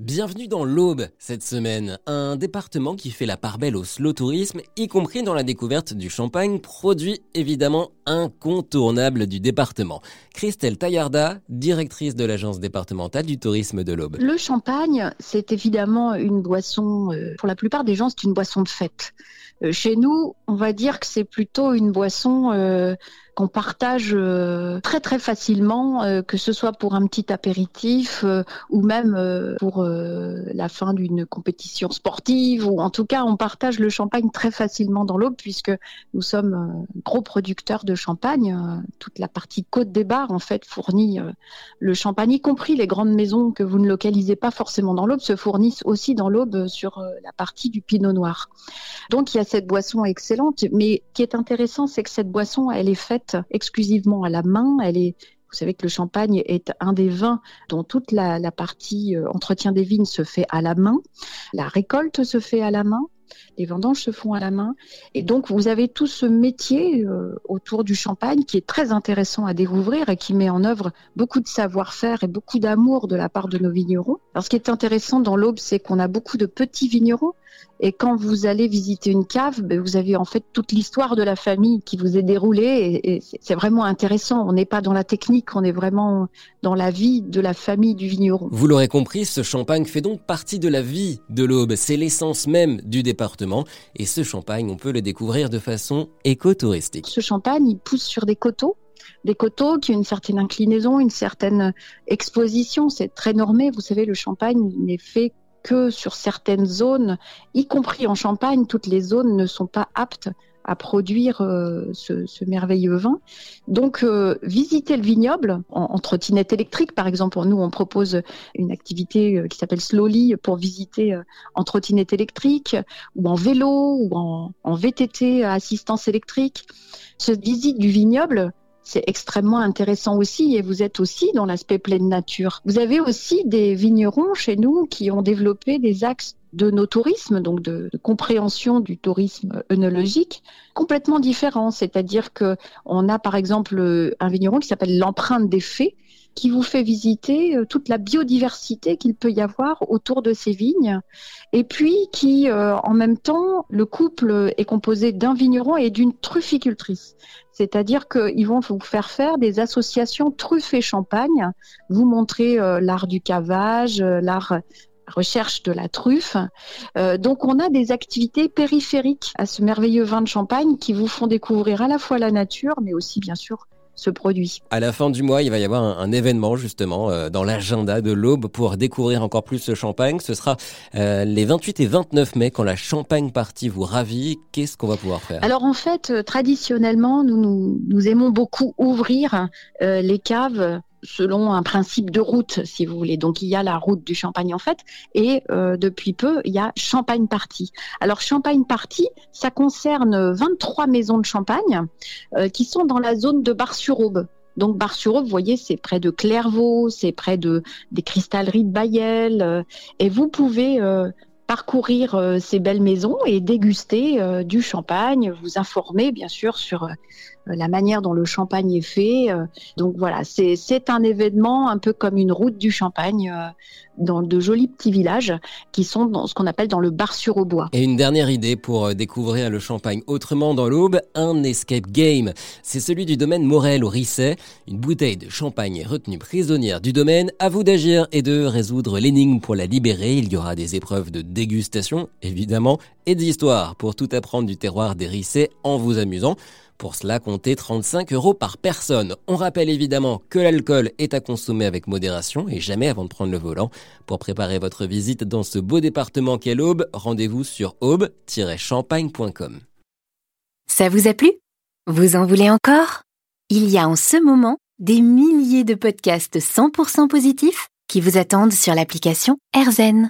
Bienvenue dans l'Aube cette semaine, un département qui fait la part belle au slow tourisme, y compris dans la découverte du champagne, produit évidemment incontournable du département. Christelle Taillarda, directrice de l'agence départementale du tourisme de l'Aube. Le champagne, c'est évidemment une boisson, euh, pour la plupart des gens, c'est une boisson de fête. Euh, chez nous, on va dire que c'est plutôt une boisson euh, qu'on partage euh, très très facilement, euh, que ce soit pour un petit apéritif euh, ou même pour la fin d'une compétition sportive, ou en tout cas on partage le champagne très facilement dans l'Aube puisque nous sommes gros producteurs de champagne. toute la partie côte des bars en fait fournit le champagne, y compris les grandes maisons que vous ne localisez pas forcément dans l'Aube, se fournissent aussi dans l'Aube sur la partie du Pinot Noir. Donc il y a cette boisson excellente, mais ce qui est intéressant, c'est que cette boisson, elle est faite exclusivement à la main. Elle est vous savez que le champagne est un des vins dont toute la, partie euh, entretien des vignes se fait à la main. La récolte se fait à la main. Les vendanges se font à la main. Et donc, vous avez tout ce métier euh, autour du champagne qui est très intéressant à découvrir et qui met en œuvre beaucoup de savoir-faire et beaucoup d'amour de la part de nos vignerons. Alors, ce qui est intéressant dans l'Aube, c'est qu'on a beaucoup de petits vignerons et quand vous allez visiter une cave, ben, vous avez en fait toute l'histoire de la famille qui vous est déroulée et, c'est vraiment intéressant. On n'est pas dans la technique, on est vraiment dans la vie de la famille du vigneron. Vous l'aurez compris, ce champagne fait donc partie de la vie de l'Aube. C'est l'essence même du département et ce champagne, on peut le découvrir de façon écotouristique. Ce champagne, il pousse sur des coteaux des coteaux qui ont une certaine inclinaison, une certaine exposition. C'est très normé. Vous savez, le champagne n'est fait que sur certaines zones, y compris en Champagne, toutes les zones ne sont pas aptes à produire euh, ce, merveilleux vin. Donc, euh, visiter le vignoble en, trottinette électrique, par exemple. Nous, on propose une activité euh, qui s'appelle Slowly pour visiter en trottinette électrique ou en vélo ou en, en VTT à assistance électrique. Cette visite du vignoble, c'est extrêmement intéressant aussi et vous êtes aussi dans l'aspect pleine nature. Vous avez aussi des vignerons chez nous qui ont développé des axes de nos tourismes, donc de, compréhension du tourisme œnologique, complètement différents. C'est-à-dire que on a par exemple un vigneron qui s'appelle l'empreinte des fées, qui vous fait visiter euh, toute la biodiversité qu'il peut y avoir autour de ces vignes, et puis qui, euh, en même temps, le couple est composé d'un vigneron et d'une trufficultrice. C'est-à-dire qu'ils vont vous faire faire des associations truffes et champagne, vous montrer euh, l'art du cavage, l'art recherche de la truffe. Donc on a des activités périphériques à ce merveilleux vin de champagne qui vous font découvrir à la fois la nature, mais aussi bien sûr ce produit. À la fin du mois, il va y avoir un, événement justement euh, dans l'agenda de l'Aube pour découvrir encore plus ce champagne. Ce sera euh, les 28 et 29 mai quand la Champagne Party vous ravit. Qu'est-ce qu'on va pouvoir faire? Alors en fait, euh, traditionnellement, nous, nous, nous aimons beaucoup ouvrir les caves selon un principe de route, si vous voulez. Donc il y a la route du Champagne en fait, et euh, depuis peu il y a Champagne Party. Alors Champagne Party, ça concerne 23 maisons de champagne euh, qui sont dans la zone de Bar-sur-Aube. Donc Bar-sur-Aube, vous voyez, c'est près de Clairvaux, c'est près de des cristalleries de Bayel, euh, et vous pouvez parcourir ces belles maisons et déguster du champagne, vous informer bien sûr sur la manière dont le champagne est fait. Euh, donc voilà, c'est un événement un peu comme une route du champagne euh, dans de jolis petits villages qui sont dans ce qu'on appelle dans le bar sur au bois. Et une dernière idée pour découvrir le champagne autrement dans l'aube, un escape game. C'est celui du domaine Morel au Risset. Une bouteille de champagne est retenue prisonnière du domaine. À vous d'agir et de résoudre l'énigme pour la libérer. Il y aura des épreuves de dégustation, évidemment, et d'histoire pour tout apprendre du terroir des Rissets en vous amusant. Pour cela, comptez 35 euros par personne. On rappelle évidemment que l'alcool est à consommer avec modération et jamais avant de prendre le volant. Pour préparer votre visite dans ce beau département qu'est l'Aube, rendez-vous sur aube-champagne.com. Ça vous a plu? Vous en voulez encore? Il y a en ce moment des milliers de podcasts 100% positifs qui vous attendent sur l'application AirZen.